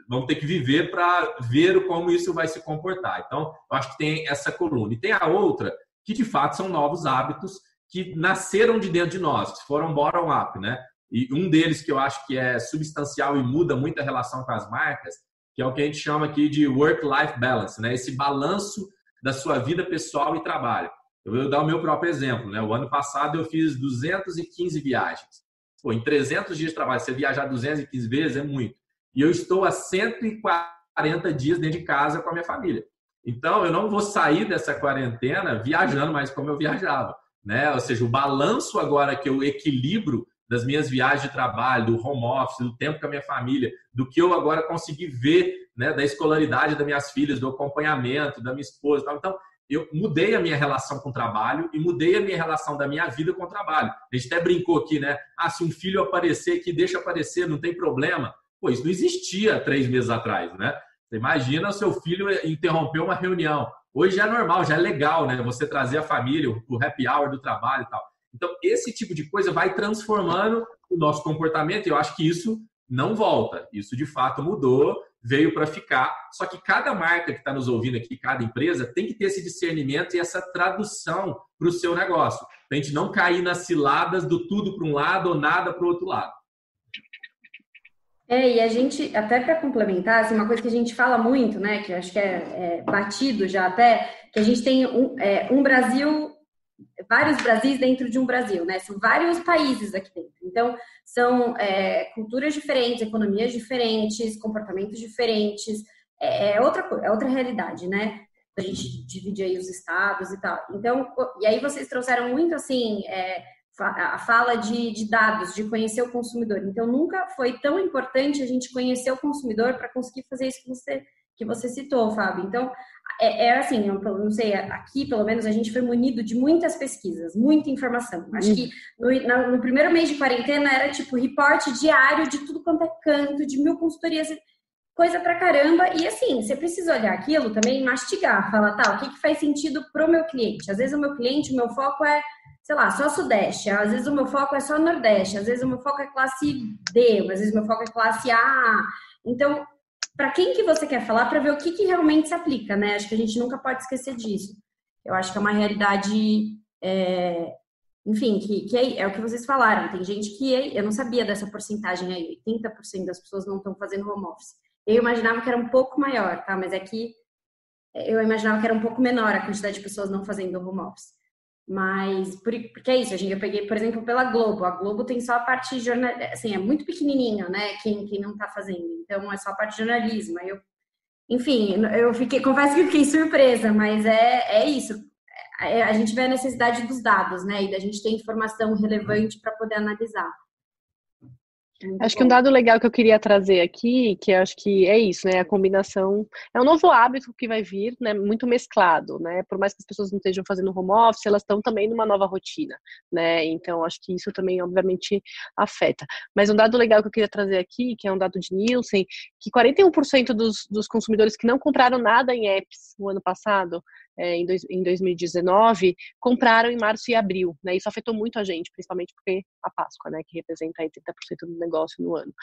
vamos ter que viver para ver como isso vai se comportar. Então, eu acho que tem essa coluna. E tem a outra, que de fato são novos hábitos que nasceram de dentro de nós, que foram bottom-up, né? E um deles que eu acho que é substancial e muda muito a relação com as marcas, que é o que a gente chama aqui de work-life balance, né? Esse balanço da sua vida pessoal e trabalho. Eu vou dar o meu próprio exemplo. Né? O ano passado eu fiz 215 viagens. Pô, em 300 dias de trabalho, você viajar 215 vezes é muito. E eu estou há 140 dias dentro de casa com a minha família. Então, eu não vou sair dessa quarentena viajando mais como eu viajava. Né? Ou seja, o balanço agora que eu equilibro das minhas viagens de trabalho, do home office, do tempo com a minha família, do que eu agora consegui ver né, da escolaridade das minhas filhas, do acompanhamento da minha esposa. Tal. Então, eu mudei a minha relação com o trabalho e mudei a minha relação da minha vida com o trabalho. A gente até brincou aqui, né? Ah, se um filho aparecer que deixa aparecer, não tem problema. Pô, isso não existia três meses atrás, né? Você imagina o seu filho interromper uma reunião. Hoje é normal, já é legal, né? Você trazer a família, o happy hour do trabalho e tal. Então, esse tipo de coisa vai transformando o nosso comportamento e eu acho que isso não volta. Isso de fato mudou veio para ficar. Só que cada marca que está nos ouvindo aqui, cada empresa, tem que ter esse discernimento e essa tradução para o seu negócio. Para a gente não cair nas ciladas do tudo para um lado ou nada para o outro lado. É, e a gente, até para complementar, assim, uma coisa que a gente fala muito, né, que acho que é, é batido já até, que a gente tem um, é, um Brasil, vários Brasis dentro de um Brasil, né, são vários países aqui dentro. Então, são é, culturas diferentes, economias diferentes, comportamentos diferentes, é, é outra, é outra realidade, né, a gente divide aí os estados e tal. Então, e aí vocês trouxeram muito, assim, é, a fala de, de, dados, de conhecer o consumidor. Então, nunca foi tão importante a gente conhecer o consumidor para conseguir fazer isso que você, que você citou, Fábio. Então, é, é assim, eu não sei, aqui pelo menos a gente foi munido de muitas pesquisas, muita informação. Acho que no, no primeiro mês de quarentena era tipo reporte diário de tudo quanto é canto, de mil consultorias, coisa pra caramba. E assim, você precisa olhar aquilo também, mastigar, falar, tá, o que, que faz sentido pro meu cliente? Às vezes o meu cliente, o meu foco é sei lá, só Sudeste, às vezes o meu foco é só Nordeste, às vezes o meu foco é classe D, às vezes o meu foco é classe A. Então, para quem que você quer falar para ver o que, que realmente se aplica, né? Acho que a gente nunca pode esquecer disso. Eu acho que é uma realidade, é, enfim, que, que é, é, o que vocês falaram. Tem gente que, é, eu não sabia dessa porcentagem aí, 80% das pessoas não estão fazendo home office. Eu imaginava que era um pouco maior, tá? Mas é que eu imaginava que era um pouco menor a quantidade de pessoas não fazendo home office. Mas, porque é isso, gente, eu peguei, por exemplo, pela Globo. A Globo tem só a parte jornal, assim, é muito pequenininha, né? Quem, quem não tá fazendo. Então, é só a parte de jornalismo. Eu, enfim, eu fiquei, confesso que fiquei surpresa, mas é, é isso. É, a gente vê a necessidade dos dados, né? E da gente ter informação relevante para poder analisar. Muito acho bom. que um dado legal que eu queria trazer aqui, que acho que é isso, né? A combinação é um novo hábito que vai vir, né? Muito mesclado, né? Por mais que as pessoas não estejam fazendo home office, elas estão também numa nova rotina, né? Então acho que isso também obviamente afeta. Mas um dado legal que eu queria trazer aqui, que é um dado de Nielsen, que 41% dos, dos consumidores que não compraram nada em apps no ano passado é, em, dois, em 2019 compraram em março e abril, né? Isso afetou muito a gente, principalmente porque a Páscoa, né, que representa aí 30% do negócio no ano.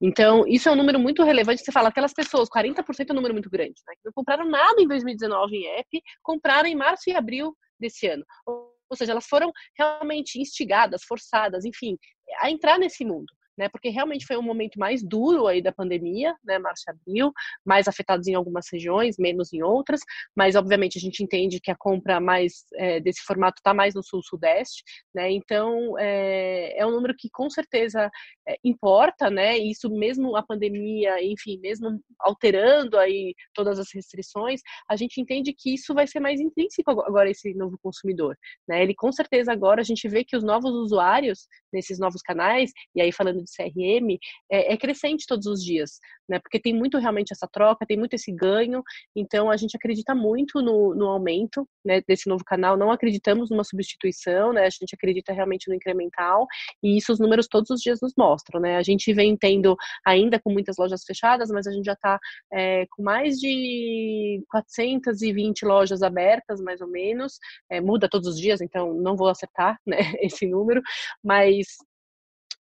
Então, isso é um número muito relevante. Você fala, aquelas pessoas, 40% é um número muito grande, né? Que não compraram nada em 2019 em app, compraram em março e abril desse ano. Ou seja, elas foram realmente instigadas, forçadas, enfim, a entrar nesse mundo né? Porque realmente foi um momento mais duro aí da pandemia, né? Março abril, mais afetados em algumas regiões, menos em outras, mas obviamente a gente entende que a compra mais é, desse formato está mais no sul-sudeste, né? Então é, é, um número que com certeza é, importa, né? Isso mesmo a pandemia, enfim, mesmo alterando aí todas as restrições, a gente entende que isso vai ser mais intrínseco agora esse novo consumidor, né? Ele com certeza agora a gente vê que os novos usuários nesses novos canais, e aí falando de CRM é, é, crescente todos os dias, né? Porque tem muito realmente essa troca, tem muito esse ganho. Então a gente acredita muito no, no aumento né, desse novo canal. Não acreditamos numa substituição, né? A gente acredita realmente no incremental e isso os números todos os dias nos mostram, né? A gente vem tendo ainda com muitas lojas fechadas, mas a gente já está é, com mais de 420 lojas abertas, mais ou menos. É, muda todos os dias, então não vou acertar né, esse número, mas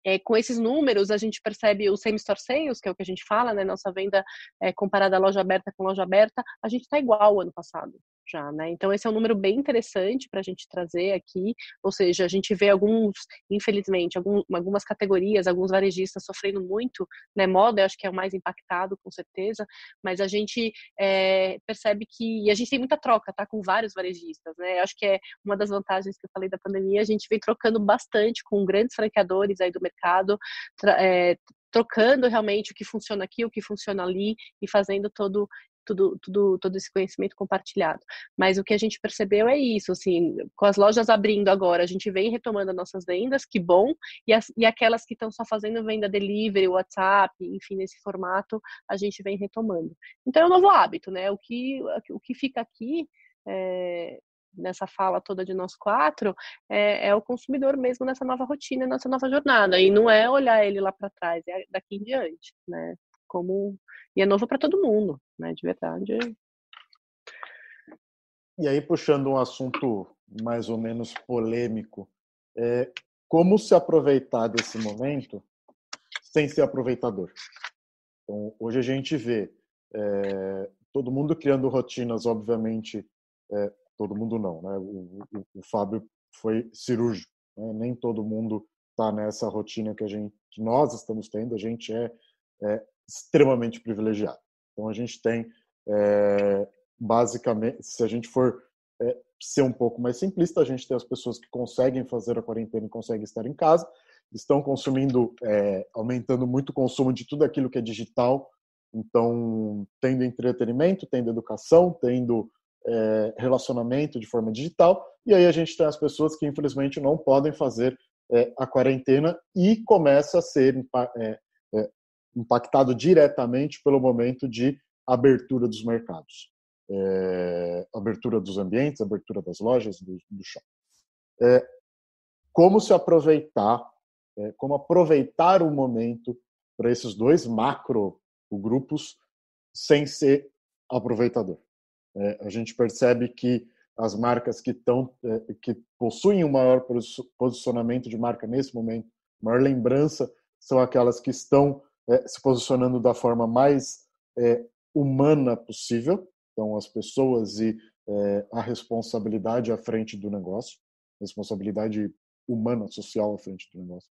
é, com esses números, a gente percebe o same-store sales, que é o que a gente fala, né? Nossa venda é, comparada loja aberta com loja aberta, a gente está igual ao ano passado já, né? Então esse é um número bem interessante para a gente trazer aqui, ou seja, a gente vê alguns, infelizmente, algum, algumas categorias, alguns varejistas sofrendo muito, né? Moda, eu acho que é o mais impactado, com certeza, mas a gente é, percebe que a gente tem muita troca, tá? Com vários varejistas, né? Eu acho que é uma das vantagens que eu falei da pandemia, a gente vem trocando bastante com grandes franqueadores aí do mercado, é, trocando realmente o que funciona aqui, o que funciona ali e fazendo todo tudo, tudo, todo esse conhecimento compartilhado. Mas o que a gente percebeu é isso, assim, com as lojas abrindo agora, a gente vem retomando as nossas vendas, que bom, e, as, e aquelas que estão só fazendo venda delivery, WhatsApp, enfim, nesse formato, a gente vem retomando. Então é um novo hábito, né? O que, o que fica aqui é, nessa fala toda de nós quatro é, é, o consumidor mesmo nessa nova rotina, nessa nova jornada. E não é olhar ele lá para trás, é daqui em diante, né? Como e é novo para todo mundo, né? De verdade. E aí, puxando um assunto mais ou menos polêmico, é, como se aproveitar desse momento sem ser aproveitador? Então, hoje a gente vê é, todo mundo criando rotinas, obviamente, é, todo mundo não, né? O, o, o Fábio foi cirúrgico, né? nem todo mundo está nessa rotina que a gente, que nós estamos tendo. A gente é, é extremamente privilegiado. Então a gente tem é, basicamente, se a gente for é, ser um pouco mais simplista, a gente tem as pessoas que conseguem fazer a quarentena e conseguem estar em casa, estão consumindo, é, aumentando muito o consumo de tudo aquilo que é digital, então tendo entretenimento, tendo educação, tendo é, relacionamento de forma digital, e aí a gente tem as pessoas que infelizmente não podem fazer é, a quarentena e começa a ser é, impactado diretamente pelo momento de abertura dos mercados, é, abertura dos ambientes, abertura das lojas, do, do shopping. É, como se aproveitar, é, como aproveitar o momento para esses dois macro grupos sem ser aproveitador. É, a gente percebe que as marcas que estão é, que possuem um maior posicionamento de marca nesse momento, maior lembrança, são aquelas que estão é, se posicionando da forma mais é, humana possível. Então, as pessoas e é, a responsabilidade à frente do negócio, responsabilidade humana, social à frente do negócio.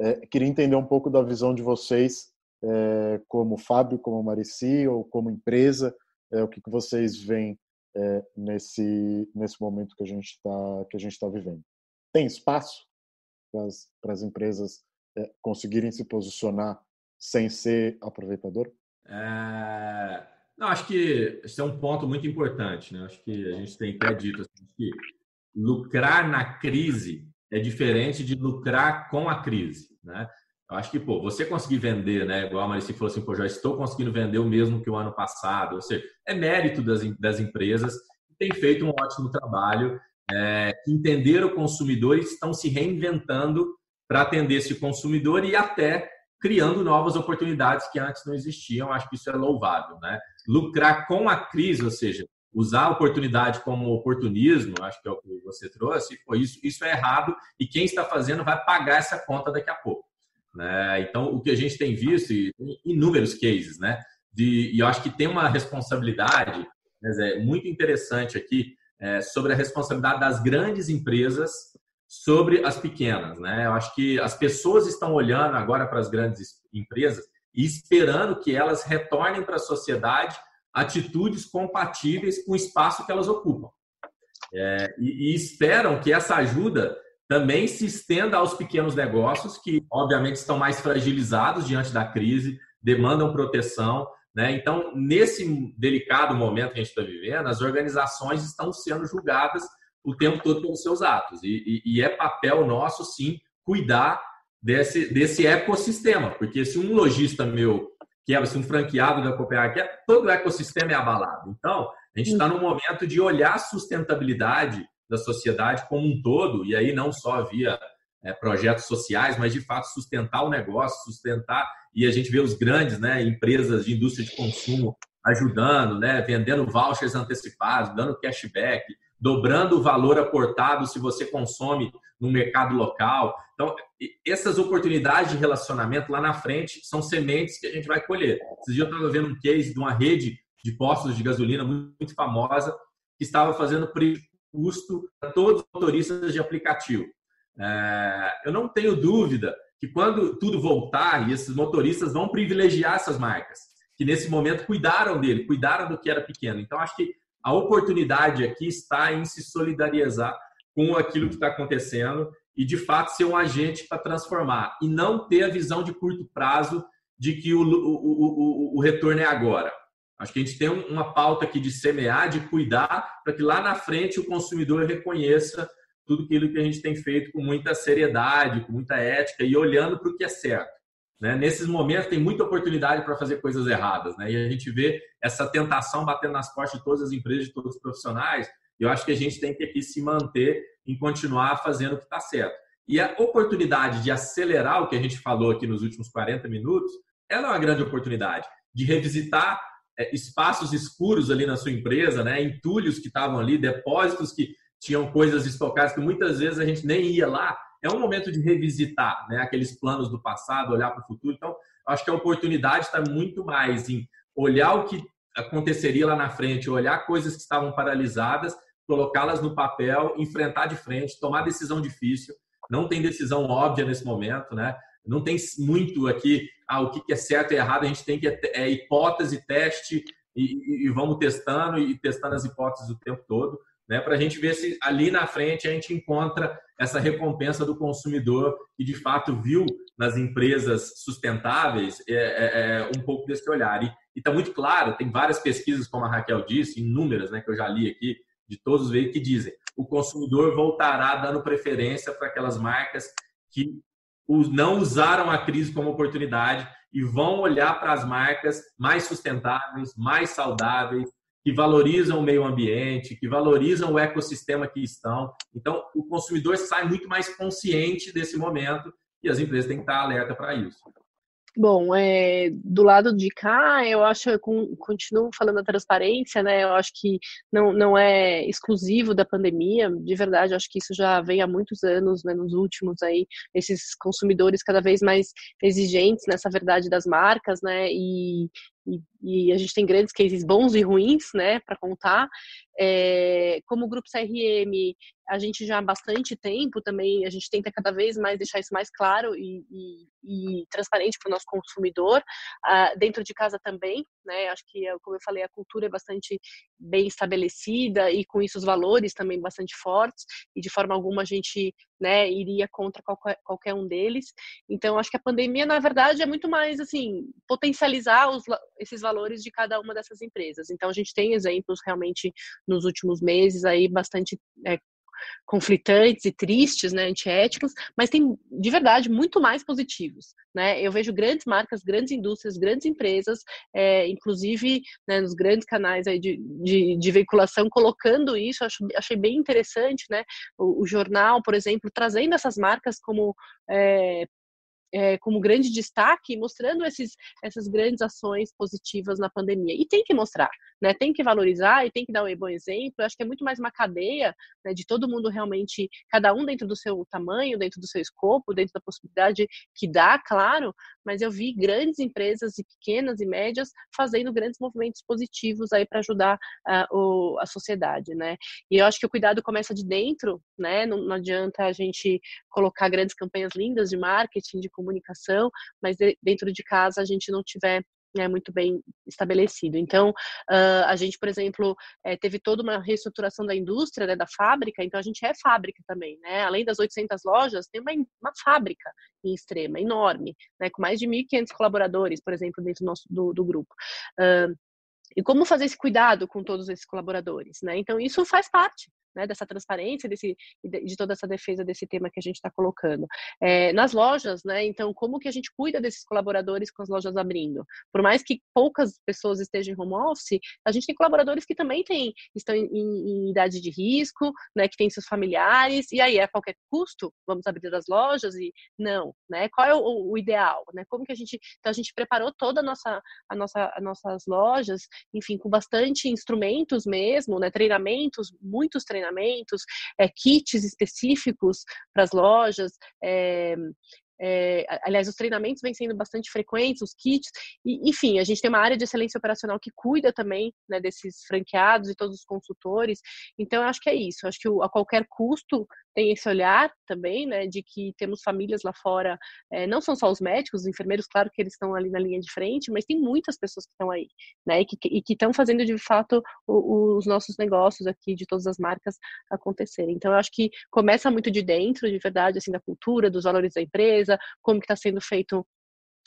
É, queria entender um pouco da visão de vocês, é, como Fábio, como Marici, ou como empresa, é, o que, que vocês veem nesse nesse momento que a gente está que a gente está vivendo. Tem espaço para as empresas é, conseguirem se posicionar sem ser aproveitador? É... Não, acho que esse é um ponto muito importante. Né? Acho que a gente tem até dito assim, que lucrar na crise é diferente de lucrar com a crise. Né? Eu acho que, pô, você conseguir vender, né? Igual a Marici falou assim, pô, já estou conseguindo vender o mesmo que o ano passado. Ou seja, é mérito das, das empresas que têm feito um ótimo trabalho, é, que entenderam o consumidor e estão se reinventando para atender esse consumidor e até criando novas oportunidades que antes não existiam. Acho que isso é louvável, né? Lucrar com a crise, ou seja, usar a oportunidade como oportunismo, acho que é o que você trouxe, pô, isso, isso é errado e quem está fazendo vai pagar essa conta daqui a pouco. Né? Então, o que a gente tem visto, e inúmeros cases, né? De, e eu acho que tem uma responsabilidade né, muito interessante aqui é, sobre a responsabilidade das grandes empresas sobre as pequenas. Né? Eu acho que as pessoas estão olhando agora para as grandes empresas e esperando que elas retornem para a sociedade atitudes compatíveis com o espaço que elas ocupam. É, e, e, esperam que essa ajuda também se estenda aos pequenos negócios, que obviamente estão mais fragilizados diante da crise, demandam proteção. Né? Então, nesse delicado momento que a gente está vivendo, as organizações estão sendo julgadas o tempo todo pelos seus atos. E, e, e é papel nosso, sim, cuidar desse, desse ecossistema, porque se um lojista meu quebra, se um franqueado da Copenhague quebra, todo o ecossistema é abalado. Então, a gente está num momento de olhar a sustentabilidade da sociedade como um todo, e aí não só via é, projetos sociais, mas de fato sustentar o negócio, sustentar, e a gente vê os grandes né, empresas de indústria de consumo ajudando, né, vendendo vouchers antecipados, dando cashback, dobrando o valor aportado se você consome no mercado local. Então, essas oportunidades de relacionamento lá na frente são sementes que a gente vai colher. Esses dias eu estava vendo um case de uma rede de postos de gasolina muito famosa que estava fazendo custo para todos os motoristas de aplicativo. É, eu não tenho dúvida que quando tudo voltar, e esses motoristas vão privilegiar essas marcas, que nesse momento cuidaram dele, cuidaram do que era pequeno. Então, acho que a oportunidade aqui está em se solidarizar com aquilo que está acontecendo e, de fato, ser um agente para transformar e não ter a visão de curto prazo de que o, o, o, o retorno é agora. Acho que a gente tem uma pauta aqui de semear, de cuidar, para que lá na frente o consumidor reconheça tudo aquilo que a gente tem feito com muita seriedade, com muita ética e olhando para o que é certo. Né? Nesses momentos tem muita oportunidade para fazer coisas erradas, né? E a gente vê essa tentação batendo nas portas de todas as empresas, de todos os profissionais. Eu acho que a gente tem que aqui se manter em continuar fazendo o que está certo. E a oportunidade de acelerar o que a gente falou aqui nos últimos 40 minutos, ela é uma grande oportunidade de revisitar é, espaços escuros ali na sua empresa, né? Entulhos que estavam ali, depósitos que tinham coisas estocadas que muitas vezes a gente nem ia lá é um momento de revisitar né, aqueles planos do passado, olhar para o futuro. Então, acho que a oportunidade está muito mais em olhar o que aconteceria lá na frente, olhar coisas que estavam paralisadas, colocá-las no papel, enfrentar de frente, tomar decisão difícil. Não tem decisão óbvia nesse momento, né? Não tem muito aqui ah, o que é certo e errado. A gente tem que é, hipótese, teste e, e, e vamos testando e testando as hipóteses o tempo todo né, para a gente ver se ali na frente a gente encontra essa recompensa do consumidor que de fato viu nas empresas sustentáveis é, é, é um pouco desse olhar. E está muito claro, tem várias pesquisas, como a Raquel disse, inúmeras, né, que eu já li aqui, de todos os veículos, que dizem o consumidor voltará dando preferência para aquelas marcas que não usaram a crise como oportunidade e vão olhar para as marcas mais sustentáveis, mais saudáveis, que valorizam o meio ambiente, que valorizam o ecossistema que estão. Então, o consumidor sai muito mais consciente desse momento e as empresas têm que estar alerta para isso. Bom, é, do lado de cá, eu acho, eu continuo falando da transparência, né? Eu acho que não, não é exclusivo da pandemia, de verdade, acho que isso já vem há muitos anos, né, nos últimos aí, esses consumidores cada vez mais exigentes nessa verdade das marcas, né? E, e, e, a gente tem grandes cases bons e ruins, né, para contar. É, como Grupo CRM, a gente já há bastante tempo também, a gente tenta cada vez mais deixar isso mais claro e, e, e transparente para o nosso consumidor, uh, dentro de casa também, né, acho que, como eu falei, a cultura é bastante bem estabelecida e com isso os valores também bastante fortes, e de forma alguma a gente né, iria contra qualquer, qualquer um deles. Então, acho que a pandemia, na verdade, é muito mais, assim, potencializar os, esses valores de cada uma dessas empresas. Então, a gente tem exemplos realmente nos últimos meses aí bastante é, conflitantes e tristes, né, antiéticos, mas tem de verdade muito mais positivos, né? Eu vejo grandes marcas, grandes indústrias, grandes empresas, é, inclusive né, nos grandes canais aí de, de, de veiculação colocando isso, acho, achei bem interessante, né? O, o, jornal, por exemplo, trazendo essas marcas como é, é, como grande destaque, mostrando esses, essas grandes ações positivas na pandemia. E tem que mostrar, né? Tem que valorizar e tem que dar um bom exemplo. Eu acho que é muito mais uma cadeia né, de todo mundo realmente, cada um dentro do seu tamanho, dentro do seu escopo, dentro da possibilidade que dá, claro, mas eu vi grandes empresas e pequenas e médias fazendo grandes movimentos positivos aí para ajudar uh, o, a sociedade, né? E eu acho que o cuidado começa de dentro, né? Não, não adianta a gente colocar grandes campanhas lindas de marketing, de comunicação, mas de, dentro de casa a gente não tiver é muito bem estabelecido. Então, uh, a gente, por exemplo, é, teve toda uma reestruturação da indústria, né, da fábrica, então a gente é fábrica também, né? Além das 800 lojas, tem uma, uma fábrica em extrema, enorme, né, com mais de 1.500 colaboradores, por exemplo, dentro do nosso do, do grupo. Uh, e como fazer esse cuidado com todos esses colaboradores, né? Então, isso faz parte né, dessa transparência, desse, de toda essa defesa desse tema que a gente está colocando. É, nas lojas, né, então, como que a gente cuida desses colaboradores com as lojas abrindo? Por mais que poucas pessoas estejam em home office, a gente tem colaboradores que também têm, estão em, em, em idade de risco, né, que têm seus familiares, e aí, a qualquer custo, vamos abrir as lojas e não, né? Qual é o, o ideal, né? Como que a gente, então a gente preparou toda a nossa, a nossa, as nossas lojas, enfim, com bastante instrumentos mesmo, né, treinamentos, muitos treinamentos treinamentos, é, kits específicos para as lojas, é, é, aliás, os treinamentos vêm sendo bastante frequentes, os kits, e, enfim, a gente tem uma área de excelência operacional que cuida também né, desses franqueados e todos os consultores. Então, eu acho que é isso. Eu acho que a qualquer custo tem esse olhar também, né, de que temos famílias lá fora, é, não são só os médicos, os enfermeiros, claro que eles estão ali na linha de frente, mas tem muitas pessoas que estão aí, né, e que estão fazendo de fato o, os nossos negócios aqui, de todas as marcas acontecerem. Então, eu acho que começa muito de dentro, de verdade, assim, da cultura, dos valores da empresa, como que está sendo feito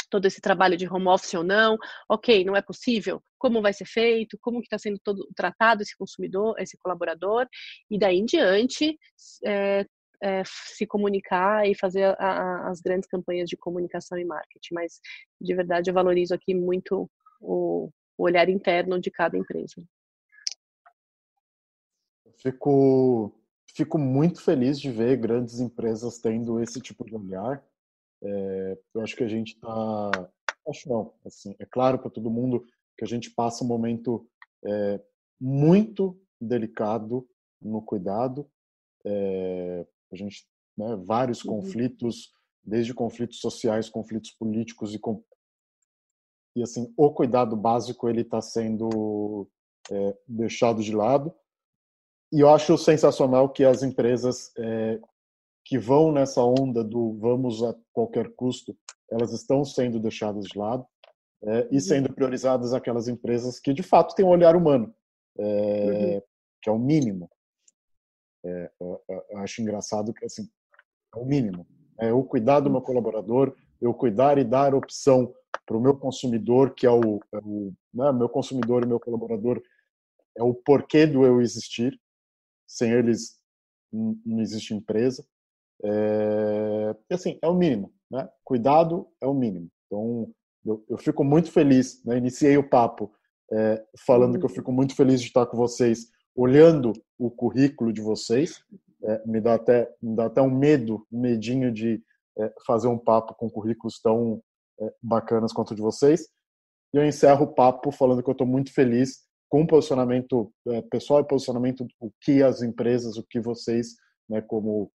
todo esse trabalho de home office ou não, ok, não é possível, como vai ser feito, como que está sendo todo tratado esse consumidor, esse colaborador, e daí em diante é, é, se comunicar e fazer a, a, as grandes campanhas de comunicação e marketing. Mas de verdade eu valorizo aqui muito o, o olhar interno de cada empresa. Fico, fico muito feliz de ver grandes empresas tendo esse tipo de olhar é, eu acho que a gente está. Acho não. Assim, é claro para todo mundo que a gente passa um momento é, muito delicado no cuidado. É, a gente, né, vários uhum. conflitos, desde conflitos sociais, conflitos políticos e com, e assim o cuidado básico ele está sendo é, deixado de lado. E eu acho sensacional que as empresas é, que vão nessa onda do vamos a qualquer custo, elas estão sendo deixadas de lado é, e uhum. sendo priorizadas aquelas empresas que de fato têm um olhar humano, é, uhum. que é o mínimo. É, eu, eu acho engraçado que assim é o mínimo. É eu cuidar do meu colaborador, eu cuidar e dar opção para o meu consumidor, que é o, é o né, meu consumidor e meu colaborador, é o porquê do eu existir. Sem eles não existe empresa. É, assim, é o mínimo, né? Cuidado é o mínimo. Então, eu, eu fico muito feliz, né? Iniciei o papo é, falando que eu fico muito feliz de estar com vocês, olhando o currículo de vocês. É, me dá até me dá até um medo, um medinho de é, fazer um papo com currículos tão é, bacanas quanto o de vocês. E eu encerro o papo falando que eu estou muito feliz com o posicionamento é, pessoal e posicionamento o que as empresas, o que vocês, né, como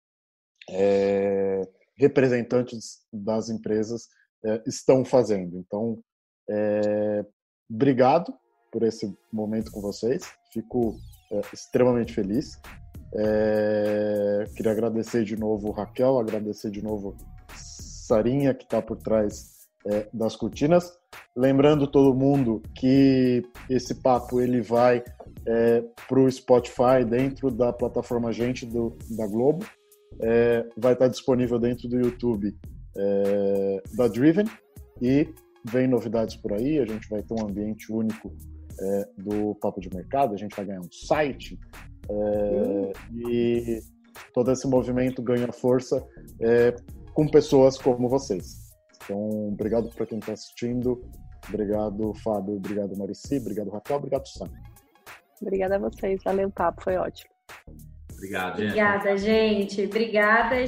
é, representantes das empresas é, estão fazendo. Então, é, obrigado por esse momento com vocês. Fico é, extremamente feliz. É, queria agradecer de novo Raquel, agradecer de novo Sarinha que está por trás é, das cortinas. Lembrando todo mundo que esse papo ele vai é, para o Spotify dentro da plataforma Gente do, da Globo é, vai estar disponível dentro do YouTube é, da Driven e vem novidades por aí. A gente vai ter um ambiente único é, do Papo de Mercado, a gente vai ganhar um site é, e todo esse movimento ganha força é, com pessoas como vocês. Então, obrigado para quem está assistindo. Obrigado, Fábio. Obrigado, Marici. Obrigado, Raquel. Obrigado, Sam. Obrigada a vocês. Valeu o papo, foi ótimo. Obrigado. Obrigada, gente. Obrigada.